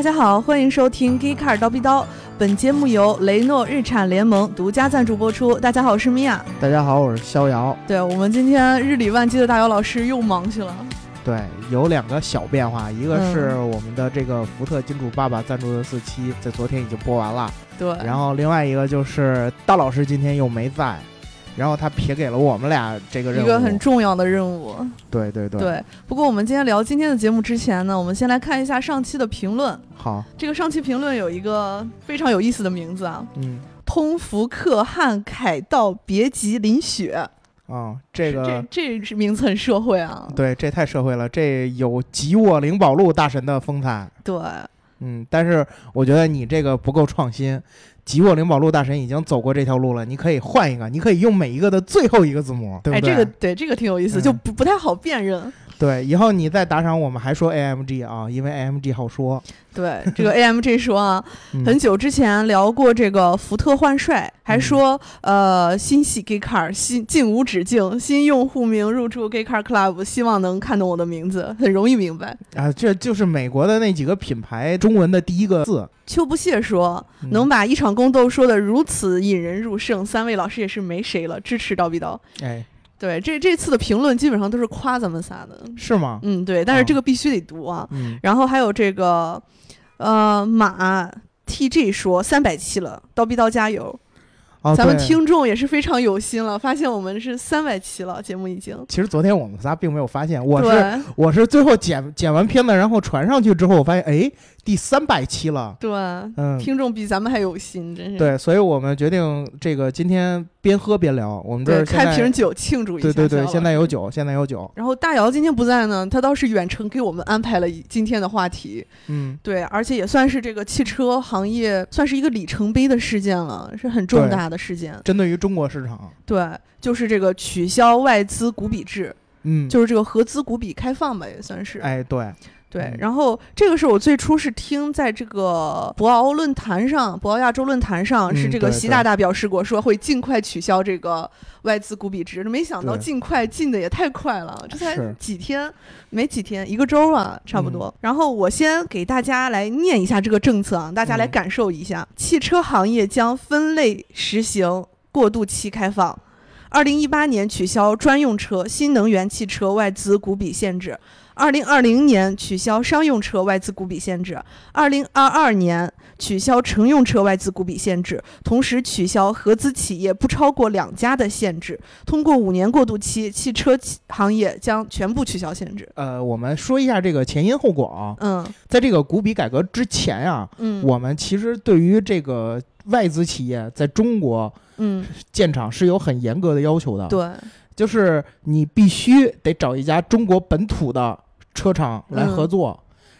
大家好，欢迎收听《Geek Car 刀逼刀》，本节目由雷诺日产联盟独家赞助播出。大家好，我是米娅。大家好，我是逍遥。对我们今天日理万机的大姚老师又忙去了。对，有两个小变化，一个是我们的这个福特金主爸爸赞助的四期，在昨天已经播完了。对，然后另外一个就是大老师今天又没在，然后他撇给了我们俩这个任务，一个很重要的任务。对对对。对，不过我们今天聊今天的节目之前呢，我们先来看一下上期的评论。好，这个上期评论有一个非常有意思的名字啊，嗯，通福克汉凯道别急淋雪。啊，这个这这名字很社会啊。对，这太社会了，这有吉沃灵宝路大神的风采。对，嗯，但是我觉得你这个不够创新。吉沃灵宝路大神已经走过这条路了，你可以换一个，你可以用每一个的最后一个字母，对不对？哎，这个对，这个挺有意思，就不不太好辨认。对，以后你再打赏我们还说 AMG 啊，因为 AMG 好说。对，这个 AMG 说啊，很久之前聊过这个福特换帅，还说呃新系 Gay Car 新进无止境，新用户名入驻 Gay Car Club，希望能看懂我的名字，很容易明白啊。这就是美国的那几个品牌中文的第一个字。秋不屑说，能把一场宫斗说的如此引人入胜，三位老师也是没谁了，支持叨逼叨。哎。对，这这次的评论基本上都是夸咱们仨的，是吗？嗯，对，但是这个必须得读啊。然后还有这个，呃，马 T G 说三百期了，刀逼刀加油。咱们听众也是非常有心了，发现我们是三百期了，节目已经。其实昨天我们仨并没有发现，我是我是最后剪剪完片子，然后传上去之后，我发现哎。第三百期了，对，嗯，听众比咱们还有心，真是。对，所以我们决定这个今天边喝边聊。我们这开瓶酒庆祝一下。对对对，现在有酒，现在有酒。然后大姚今天不在呢，他倒是远程给我们安排了今天的话题。嗯，对，而且也算是这个汽车行业算是一个里程碑的事件了，是很重大的事件。针对于中国市场，对，就是这个取消外资股比制，嗯，就是这个合资股比开放吧，也算是。哎，对。对，然后这个是我最初是听在这个博鳌论坛上，博鳌亚洲论坛上是这个习大大表示过，说会尽快取消这个外资股比值。没想到尽快进的也太快了，这才几天，没几天，一个周啊，差不多。然后我先给大家来念一下这个政策啊，大家来感受一下，汽车行业将分类实行过渡期开放，二零一八年取消专用车、新能源汽车外资股比限制。二零二零年取消商用车外资股比限制，二零二二年取消乘用车外资股比限制，同时取消合资企业不超过两家的限制。通过五年过渡期，汽车行业将全部取消限制。呃，我们说一下这个前因后果啊。嗯，在这个股比改革之前啊，嗯，我们其实对于这个外资企业在中国，嗯，建厂是有很严格的要求的。对，就是你必须得找一家中国本土的。车厂来合作，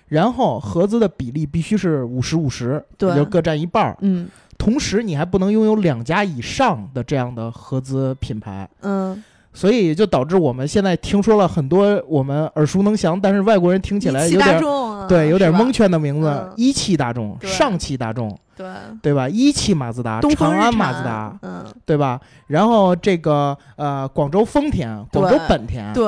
然后合资的比例必须是五十五十，对，就各占一半儿。嗯，同时你还不能拥有两家以上的这样的合资品牌。嗯，所以就导致我们现在听说了很多我们耳熟能详，但是外国人听起来有点对有点蒙圈的名字：一汽大众、上汽大众。对对吧？一汽马自达、长安马自达，嗯，对吧？然后这个呃，广州丰田、广州本田，对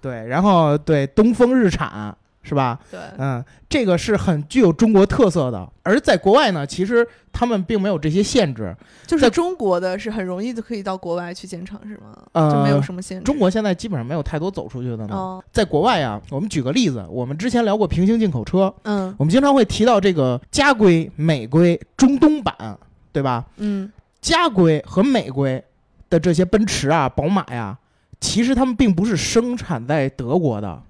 对，然后对东风日产。是吧？对，嗯，这个是很具有中国特色的。而在国外呢，其实他们并没有这些限制。就是中国的是很容易就可以到国外去建厂，是吗？呃，就没有什么限制。中国现在基本上没有太多走出去的呢。在国外啊，我们举个例子，我们之前聊过平行进口车，嗯，我们经常会提到这个家规、美规、中东版，对吧？嗯，家规和美规的这些奔驰啊、宝马呀，其实他们并不是生产在德国的。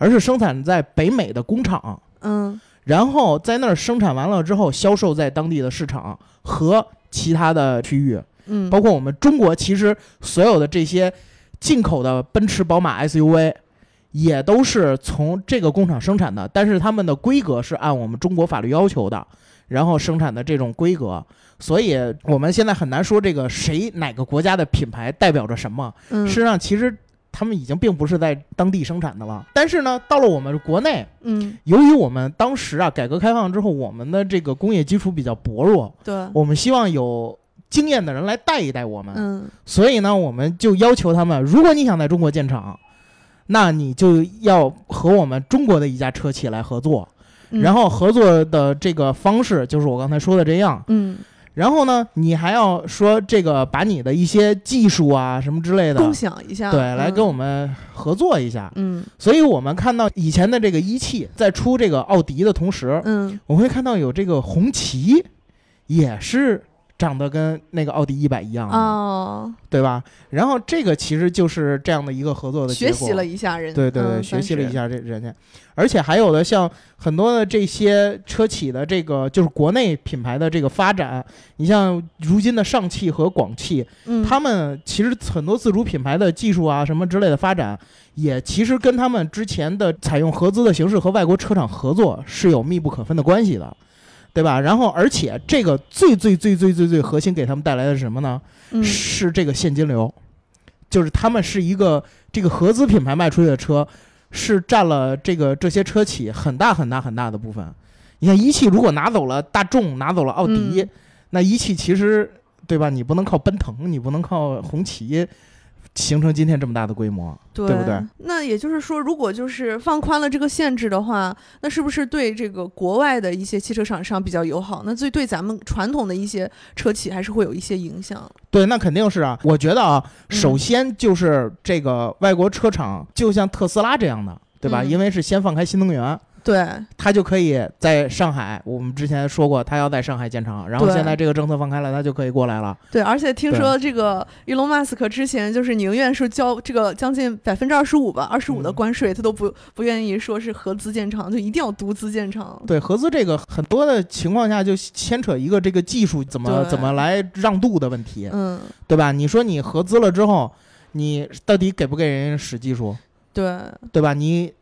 而是生产在北美的工厂，嗯，然后在那儿生产完了之后，销售在当地的市场和其他的区域，嗯，包括我们中国，其实所有的这些进口的奔驰、宝马 SUV，也都是从这个工厂生产的，但是他们的规格是按我们中国法律要求的，然后生产的这种规格，所以我们现在很难说这个谁哪个国家的品牌代表着什么，嗯，实际上其实。他们已经并不是在当地生产的了，但是呢，到了我们国内，嗯，由于我们当时啊，改革开放之后，我们的这个工业基础比较薄弱，对，我们希望有经验的人来带一带我们，嗯，所以呢，我们就要求他们，如果你想在中国建厂，那你就要和我们中国的一家车企来合作，然后合作的这个方式就是我刚才说的这样，嗯，然后呢，你还要说这个把你的一些技术啊什么之类的共享一下，对，来跟我们，合作一下。嗯所以我们看到以前的这个一汽在出这个奥迪的同时，嗯我们会看到有这个红旗，也是长得跟那个奥迪一百一样的，哦，对吧？然后这个其实就是这样的一个合作的结果。学习了一下人，对对对，嗯学习了一，下这人家，而且还有的像很多的这些车企的这个就是国内品牌的这个发展，你像如今的上汽和广汽，嗯，他们其实很多自主品牌的技术啊什么之类的发展，也其实跟他们之前的采用合资的形式和外国车厂合作是有密不可分的关系的。对吧？然后，而且这个最最最最最最核心给他们带来的是什么呢？嗯是这个现金流，就是他们是一个这个合资品牌卖出去的车，是占了这个这些车企很大很大很大的部分。你看一汽如果拿走了大众，拿走了奥迪，嗯那一汽其实对吧？你不能靠奔腾，你不能靠红旗。形成今天这么大的规模，对对不对？那也就是说，如果就是放宽了这个限制的话，那是不是对这个国外的一些汽车厂商比较友好？那最对咱们传统的一些车企还是会有一些影响。对，那肯定是啊。我觉得啊，嗯首先就是这个外国车厂，就像特斯拉这样的，对吧？嗯因为是先放开新能源，对，他就可以在上海。我们之前说过，他要在上海建厂，然后现在这个政策放开了，他就可以过来了。对，而且听说这个伊隆马斯克之前就是宁愿是交这个将近百分之二十五吧，二十五的嗯关税，他都不不愿意说是合资建厂，就一定要独资建厂。对合资这个很多的情况下就牵扯一个这个技术怎么怎么来让渡的问题，嗯，对吧？你说你合资了之后，你到底给不给人家使技术，对，对吧？你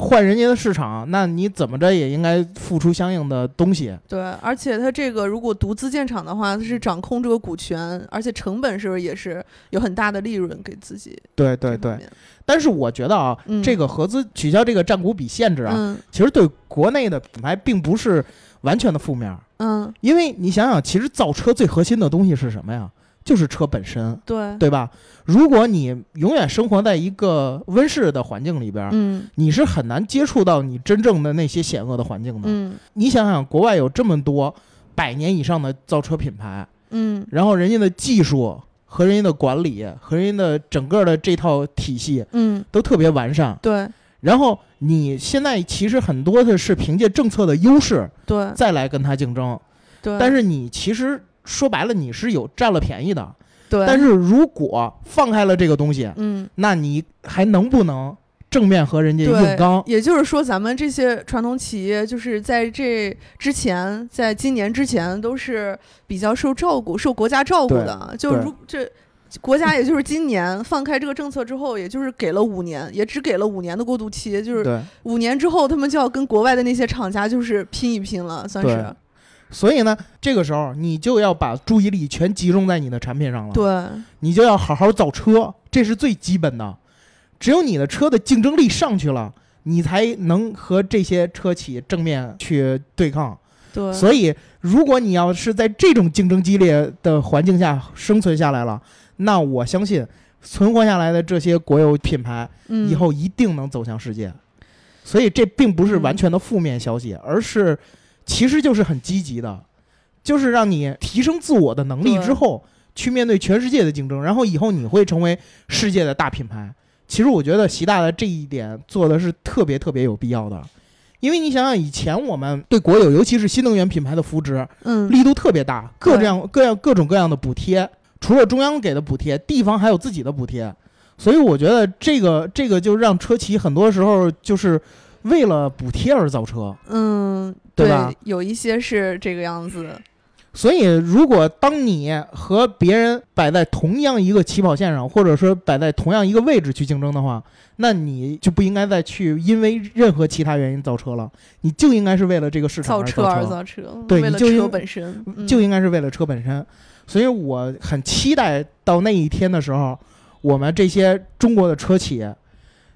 换人家的市场，那你怎么着也应该付出相应的东西。对，而且它这个如果独资建厂的话，它是掌控这个股权，而且成本是不是也是有很大的利润给自己？对对对，但是我觉得啊，嗯这个合资取消这个占股比限制啊，嗯其实对国内的品牌并不是完全的负面儿，嗯，因为你想想，其实造车最核心的东西是什么呀？就是车本身，对，对吧？如果你永远生活在一个温室的环境里边儿，嗯。你是很难接触到你真正的那些险恶的环境的。嗯。你想想，国外有这么多百年以上的造车品牌，嗯。然后人家的技术和人家的管理和人家的整个的这套体系嗯，都特别完善。对。然后你现在其实很多的是凭借政策的优势对。再来跟他竞争，对，但是你其实说白了你是有占了便宜的。对，但是如果放开了这个东西，嗯。那你还能不能正面和人家硬刚，？也就是说，咱们这些传统企业，就是在这之前，在今年之前，都是比较受照顾、受国家照顾的。就对如这国家，也就是今年放开这个政策之后，也就是给了五年，也只给了五年的过渡期，就是，五年之后，他们就要跟国外的那些厂家就是拼一拼了，算是所以呢，这个时候你就要把注意力全集中在你的产品上了。对你就要好好造车，这是最基本的。只有你的车的竞争力上去了，你才能和这些车企正面去对抗。对，所以，如果你要是在这种竞争激烈的环境下生存下来了，那我相信存活下来的这些国有品牌嗯以后一定能走向世界。所以，这并不是完全的负面消息，而是其实就是很积极的，就是让你提升自我的能力之后，去面对全世界的竞争，然后以后你会成为世界的大品牌。其实我觉得习大的这一点做的是特别特别有必要的，因为你想想以前我们对国有，尤其是新能源品牌的扶植嗯。力度特别大，各对样各样各种各样的补贴，除了中央给的补贴，地方还有自己的补贴，所以我觉得这个这个就让车企很多时候就是为了补贴而造车。嗯，对吧有一些是这个样子，所以，如果当你和别人摆在同样一个起跑线上，或者说摆在同样一个位置去竞争的话，那你就不应该再去因为任何其他原因造车了，你就应该是为了这个市场而造车。造而造车，对为了车你本身，嗯。就应该是为了车本身。所以我很期待到那一天的时候，我们这些中国的车企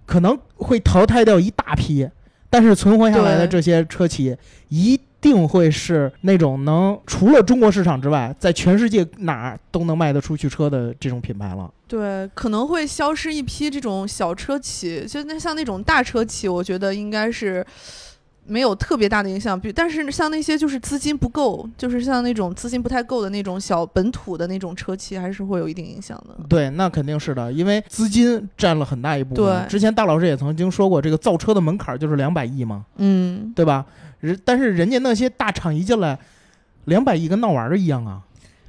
可能会淘汰掉一大批，但是存活下来的这些车企一定会是那种能除了中国市场之外，在全世界哪儿都能卖得出去车的这种品牌了。对，可能会消失一批这种小车企，就那像那种大车企，我觉得应该是没有特别大的影响，比但是像那些就是资金不够，就是像那种资金不太够的那种小本土的那种车企，还是会有一定影响的。对，那肯定是的，因为资金占了很大一部分。对之前大老师也曾经说过，这个造车的门槛就是两百亿嘛，嗯，对吧？人但是人家那些大厂一进来，两百亿跟闹玩儿一样啊，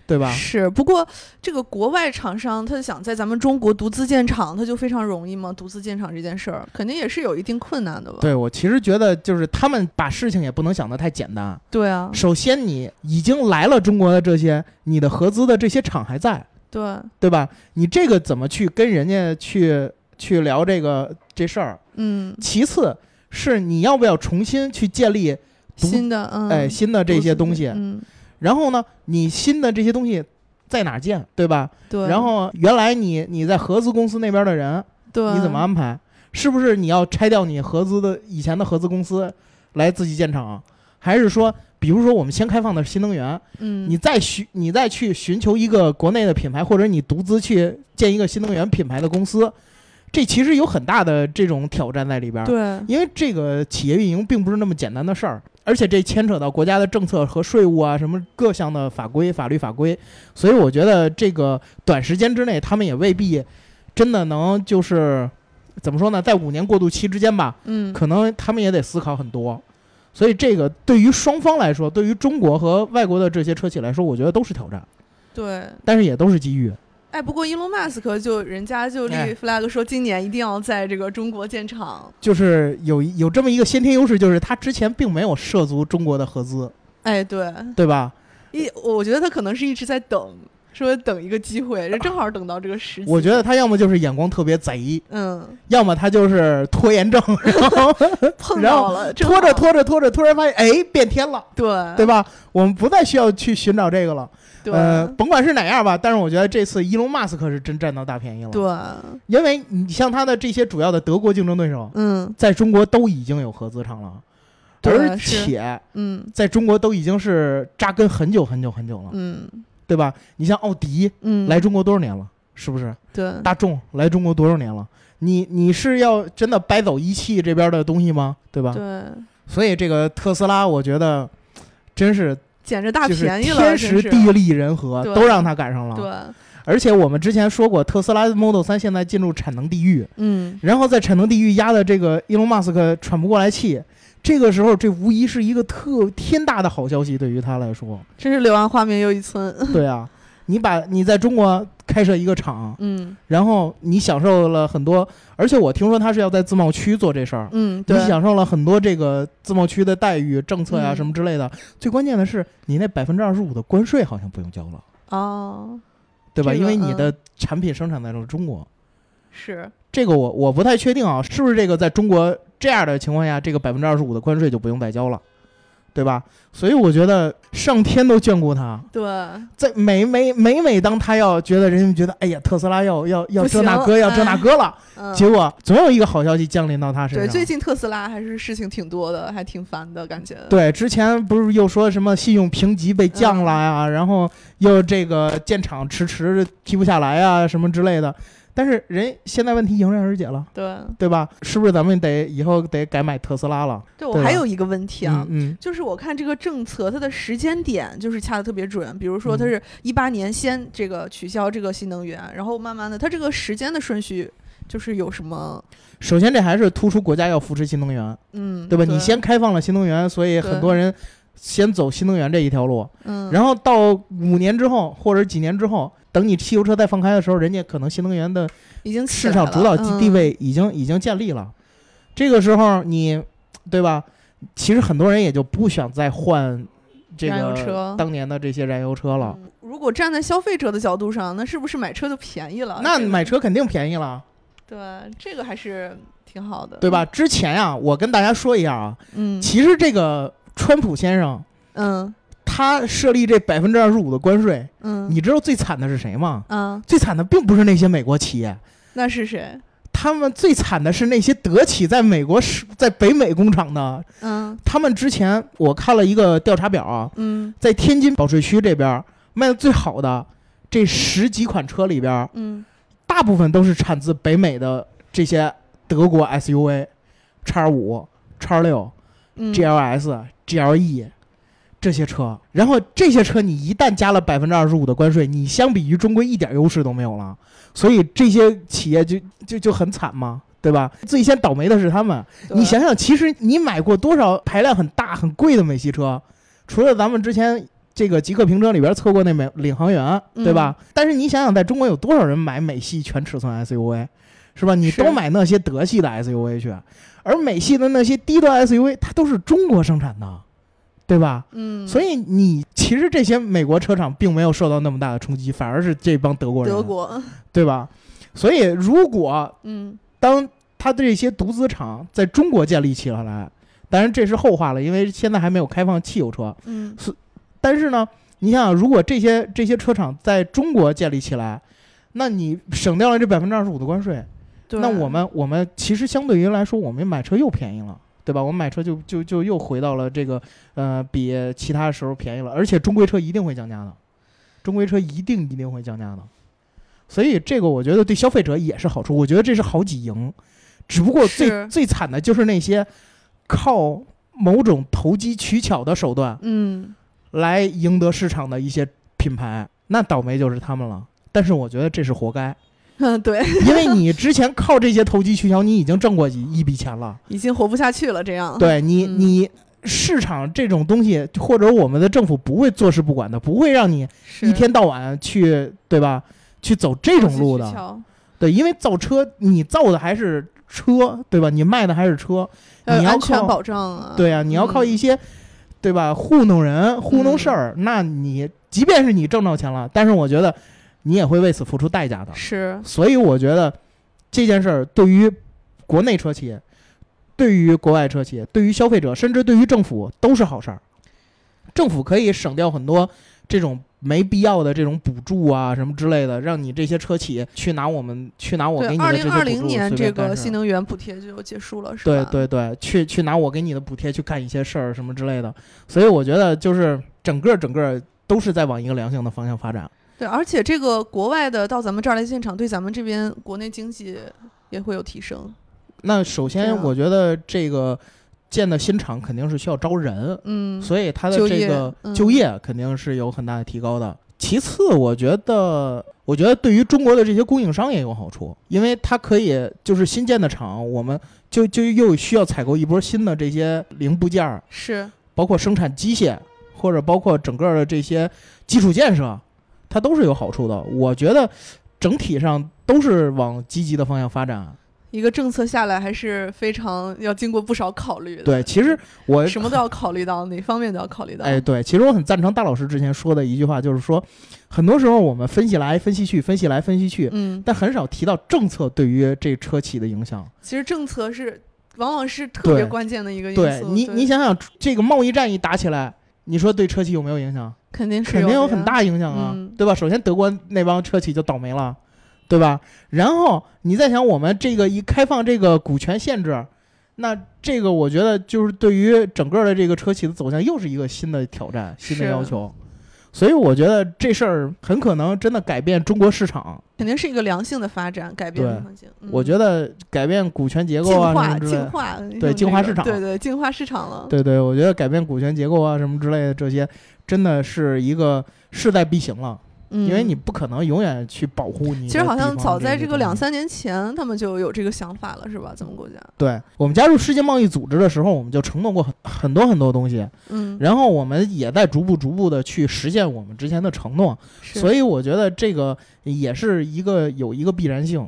对吧？是。不过这个国外厂商他想在咱们中国独资建厂，他就非常容易吗？独资建厂这件事儿，肯定也是有一定困难的吧？对我其实觉得，就是他们把事情也不能想得太简单。对啊，首先，你已经来了中国的这些，你的合资的这些厂还在，对，对吧？你这个怎么去跟人家去去聊这个这事儿？嗯，其次是你要不要重新去建立新的嗯，哎新的这些东西？嗯，然后呢，你新的这些东西在哪儿建，对吧？对。然后原来你你在合资公司那边的人，对，你怎么安排？是不是你要拆掉你合资的以前的合资公司来自己建厂，还是说，比如说我们先开放的是新能源，嗯，你再寻你再去寻求一个国内的品牌，或者你独资去建一个新能源品牌的公司，这其实有很大的这种挑战在里边儿。对，因为这个企业运营并不是那么简单的事儿，而且这牵扯到国家的政策和税务啊，什么各项的法规、法律法规，所以我觉得这个短时间之内，他们也未必真的能就是怎么说呢，在五年过渡期之间吧，嗯，可能他们也得思考很多。所以这个对于双方来说，对于中国和外国的这些车企来说，我觉得都是挑战，对。但是也都是机遇。哎，不过伊隆马斯克就人家就立哎 flag 说，今年一定要在这个中国建厂。就是有有这么一个先天优势，就是他之前并没有涉足中国的合资，哎，对，对吧？一我觉得他可能是一直在等，说等一个机会，就正好等到这个时机。我觉得他要么就是眼光特别贼，嗯，要么他就是拖延症，然后碰到了，正拖着拖着拖着，突然发现哎变天了，对对吧？我们不再需要去寻找这个了。对、呃，甭管是哪样吧，但是我觉得这次伊隆马斯克是真占到大便宜了。，对，因为你像他的这些主要的德国竞争对手，嗯在中国都已经有合资厂了，而且嗯在中国都已经是扎根很久很久很久了，嗯对吧？你像奥迪嗯，来中国多少年了？是不是？对大众来中国多少年了？你你是要真的掰走一汽这边的东西吗？对吧？对，所以这个特斯拉，我觉得真是捡着大便宜了，天时地利人和都让他赶上了。对，而且我们之前说过，特斯拉 Model 3现在进入产能地狱，嗯然后在产能地狱压的这个伊隆马斯克喘不过来气。这个时候，这无疑是一个特天大的好消息，对于他来说。真是柳暗花明又一村。对啊，你把你在中国开设一个厂，嗯。然后你享受了很多，而且我听说他是要在自贸区做这事儿，嗯，你，享受了很多这个自贸区的待遇、政策呀、嗯。什么之类的。最关键的是，你那百分之二十五的关税好像不用交了，哦，对吧？这个因为你嗯。的产品生产在了中国，是，这个我我不太确定啊，是不是这个在中国这样的情况下，这个百分之二十五的关税就不用再交了，对吧？所以我觉得上天都眷顾他，对，在每每每每当他要觉得人家觉得，哎呀，特斯拉要要要这那哥要这那哎个了，嗯，结果总有一个好消息降临到他身上对，最近特斯拉还是事情挺多的，还挺烦的感觉。对，之前不是又说什么信用评级被降了嗯呀，然后又这个建厂迟迟批不下来啊，什么之类的。但是人现在问题迎刃而解了，对，对吧？是不是咱们得以后得改买特斯拉了？对我还有一个问题啊就是我看这个政策，它的时间点就是掐的特别准。比如说，它嗯是一八年先这个取消这个新能源，然后慢慢的，它这个时间的顺序就是有什么，首先这还是突出国家要扶持新能源，嗯，对吧？你先开放了新能源，所以很多人先走新能源这一条路，嗯，然后到五年之后或者几年之后，等你汽油车再放开的时候，人家可能新能源的已经起市场主导地位已经、已经建立了。这个时候你，对吧？其实很多人也就不想再换这个当年的这些燃油车了。嗯如果站在消费者的角度上，那是不是买车就便宜了？那买车肯定便宜了，对这个还是挺好的，对吧？？之前啊，我跟大家说一下啊，嗯其实这个川普先生嗯。他设立这百分之二十五的关税，嗯，你知道最惨的是谁吗？啊，最惨的并不是那些美国企业，那是谁？他们最惨的是那些德企在美国是在北美工厂的。嗯。他们之前我看了一个调查表啊，嗯。在天津保税区这边卖的最好的这十几款车里边，嗯。大部分都是产自北美的这些德国 SUV，叉五、叉六，嗯 GLS、GLE 这些车，然后这些车你一旦加了百分之二十五的关税，你相比于中国一点优势都没有了，所以这些企业就就就很惨嘛，对吧？最先倒霉的是他们。你想想，其实你买过多少排量很大很贵的美系车？除了咱们之前这个极客评车里边测过那美领航员，对吧？但是你想想，在中国有多少人买美系全尺寸 SUV，是吧？你都买那些德系的 SUV 去，而美系的那些低端 SUV，它都是中国生产的，对吧？嗯，所以你其实这些美国车厂并没有受到那么大的冲击，反而是这帮德国人，德国，对吧？所以如果嗯当它这些独资厂在中国建立起来，当然这是后话了，因为现在还没有开放汽油车。嗯但是呢，你想想，如果这些这些车厂在中国建立起来，那你省掉了这百分之二十五的关税，对，那我们我们其实相对于来说，我们买车又便宜了。对吧？我们买车就就就又回到了这个呃，比其他时候便宜了，而且中规车一定会降价的，中规车一定一定会降价的，所以这个我觉得对消费者也是好处，我觉得这是好几赢，只不过最最惨的就是那些靠某种投机取巧的手段嗯来赢得市场的一些品牌，那倒霉就是他们了。但是我觉得这是活该，嗯，对，因为你之前靠这些投机取巧，你已经挣过一一笔钱了。已经活不下去了，这样，对你，嗯你市场这种东西，或者我们的政府不会坐视不管的，不会让你一天到晚去，对吧？去走这种路的，对，因为造车你造的还是车，对吧？你卖的还是车，你安全靠保障啊，对啊，你要靠嗯一些，对吧？糊弄人、糊弄事儿，那你即便是你挣到钱了，但是我觉得你也会为此付出代价的。是所以我觉得这件事儿对于国内车企、对于国外车企、对于消费者，甚至对于政府都是好事儿。政府可以省掉很多这种没必要的这种补助啊什么之类的，让你这些车企去拿我们去拿我给，你的二零二这些补助零年这个新能源补贴就结束了，是吧？对对对，去去拿我给你的补贴去干一些事儿什么之类的。所以我觉得就是整个整个都是在往一个良性的方向发展。对，而且这个国外的到咱们这儿来建厂，对咱们这边国内经济也会有提升。那首先，我觉得这个建的新厂肯定是需要招人，嗯，所以它的这个嗯就业肯定是有很大的提高的。其次，我觉得，我觉得对于中国的这些供应商也有好处，因为它可以就是新建的厂，我们就就又需要采购一波新的这些零部件儿，是包括生产机械，或者包括整个的这些基础建设，它都是有好处的。我觉得整体上都是往积极的方向发展。一个政策下来，还是非常要经过不少考虑的。对，其实我什么都要考虑到，哪方面都要考虑到。哎，对，其实我很赞成大老师之前说的一句话，就是说，很多时候我们分析来分析去，分析来分析去，嗯，但很少提到政策对于这车企的影响。其实政策是往往是特别关键的一个因素。对你，你想想，这个贸易战一打起来，你说对车企有没有影响？肯定是肯定有很大影响啊，嗯对吧？首先，德国那帮车企就倒霉了，对吧？然后你再想，我们这个一开放这个股权限制，那这个我觉得就是对于整个的这个车企的走向又是一个新的挑战、新的要求。所以我觉得这事儿很可能真的改变中国市场。肯定是一个良性的发展，改变环境。嗯我觉得改变股权结构净啊什化么之类的。净化对净化市场对对净化市场了。对对，我觉得改变股权结构啊什么之类的这些，真的是一个势在必行了。嗯，因为你不可能永远去保护你。其实好像早在这个两三年前，他们就有这个想法了，是吧？咱们国家，对我们加入世界贸易组织的时候，我们就承诺过很很多很多东西，嗯，然后我们也在逐步逐步的去实现我们之前的承诺，所以我觉得这个也是一个有一个必然性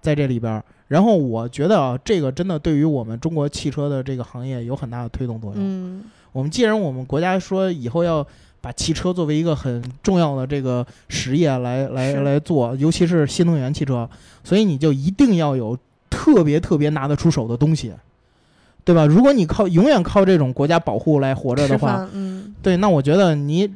在这里边儿。然后我觉得啊，这个真的对于我们中国汽车的这个行业有很大的推动作用。嗯我们既然我们国家说以后要把汽车作为一个很重要的这个实业来来来做，尤其是新能源汽车，所以你就一定要有特别特别拿得出手的东西，对吧？如果你靠永远靠这种国家保护来活着的话，嗯，对，那我觉得你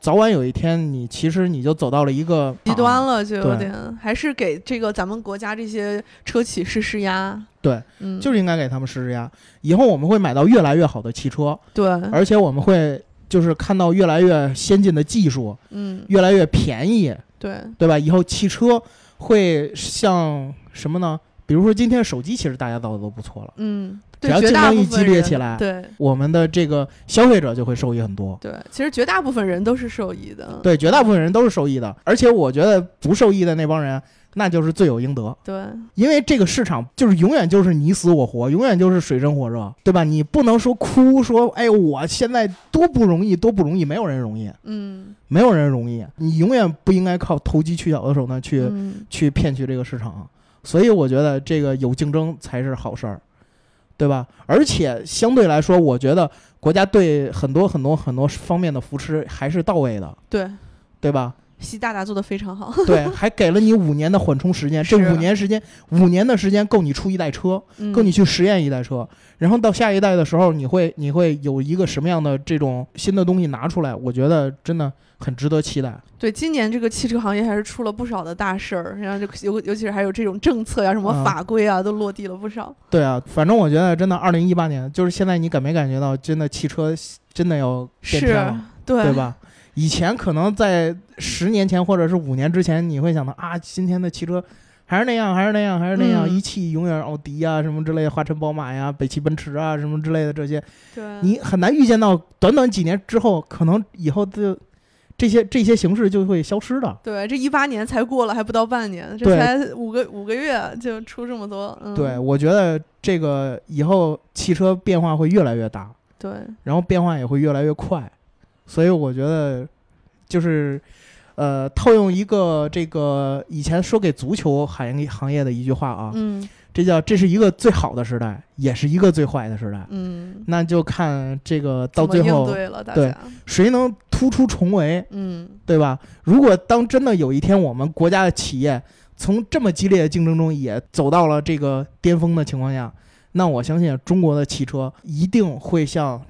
早晚有一天，你其实你就走到了一个极端啊了，就有点，还是给这个咱们国家这些车企施施压。对，嗯，就是应该给他们施施压。以后我们会买到越来越好的汽车，对，而且我们会就是看到越来越先进的技术，嗯，越来越便宜，对，对吧？以后汽车会像什么呢？比如说今天手机其实大家造的都不错了，嗯，只要竞争一激烈起来对我们的这个消费者就会受益很多。对，其实绝大部分人都是受益的。对，绝大部分人都是受益的，而且我觉得不受益的那帮人，那就是罪有应得。对因为这个市场就是永远就是你死我活，永远就是水深火热，对吧？你不能说哭说，哎，我现在多不容易，多不容易，没有人容易，嗯没有人容易。你永远不应该靠投机取巧的手段去、嗯去骗取这个市场。所以我觉得这个有竞争才是好事儿，对吧？而且相对来说，我觉得国家对很多很多很多方面的扶持还是到位的，对，对吧？习大大做的非常好。对，还给了你五年的缓冲时间，这五年时间，五年的时间够你出一代车，嗯够你去实验一代车，然后到下一代的时候，你会你会有一个什么样的这种新的东西拿出来？我觉得真的很值得期待。对，今年这个汽车行业还是出了不少的大事儿，然后就尤尤其是还有这种政策呀、什么嗯法规啊，都落地了不少。对啊，反正我觉得真的，二零一八年就是现在，你感没感觉到真的汽车真的要变天是了，，对对？吧？以前可能在十年前或者是五年之前，你会想到啊，今天的汽车还是那样，还是那样，还是那样，嗯一汽永远奥迪啊什么之类的，华晨宝马呀、北汽奔驰啊什么之类的这些，对，你很难预见到短短几年之后，可能以后的这些这些形式就会消失的。对，这一八年才过了，还不到半年，这对才五个五个月就出这么多。嗯，对，我觉得这个以后汽车变化会越来越大。对，然后变化也会越来越快，所以我觉得就是呃，套用一个这个以前说给足球行业行业的一句话啊，嗯这叫这是一个最好的时代，也是一个最坏的时代。嗯，那就看这个到最后对。谁能突出重围，嗯对吧？如果当真的有一天我们国家的企业从这么激烈的竞争中也走到了这个巅峰的情况下，那我相信中国的汽车一定会像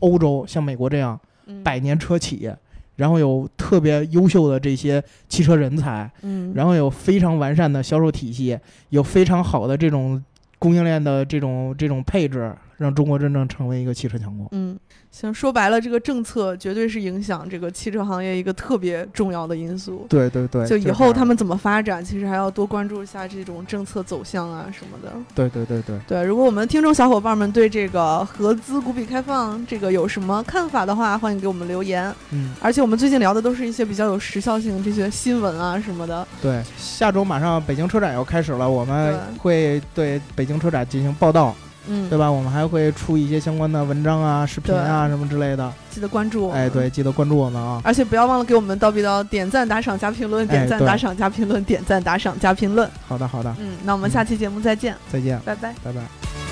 欧洲、像美国这样嗯，百年车企，然后有特别优秀的这些汽车人才，嗯，然后有非常完善的销售体系，有非常好的这种供应链的这种这种配置，让中国真正成为一个汽车强国。嗯，行，说白了，这个政策绝对是影响这个汽车行业一个特别重要的因素。对对对就以后他们怎么发展，其实还要多关注一下这种政策走向啊什么的。对对对对对，如果我们听众小伙伴们对这个合资股比开放这个有什么看法的话，欢迎给我们留言。嗯而且我们最近聊的都是一些比较有时效性这些新闻啊什么的。对，下周马上北京车展要开始了，我们会对北京车展进行报道，嗯，对吧？我们还会出一些相关的文章啊、视频啊什么之类的。记得关注我们。哎，对，记得关注我们啊。而且不要忘了给我们叨逼叨点赞、打赏、加评论，点赞、对打赏、加评论，点赞、打赏、加评论。好的好的，嗯，那我们下期节目再见，再见，拜拜。拜拜。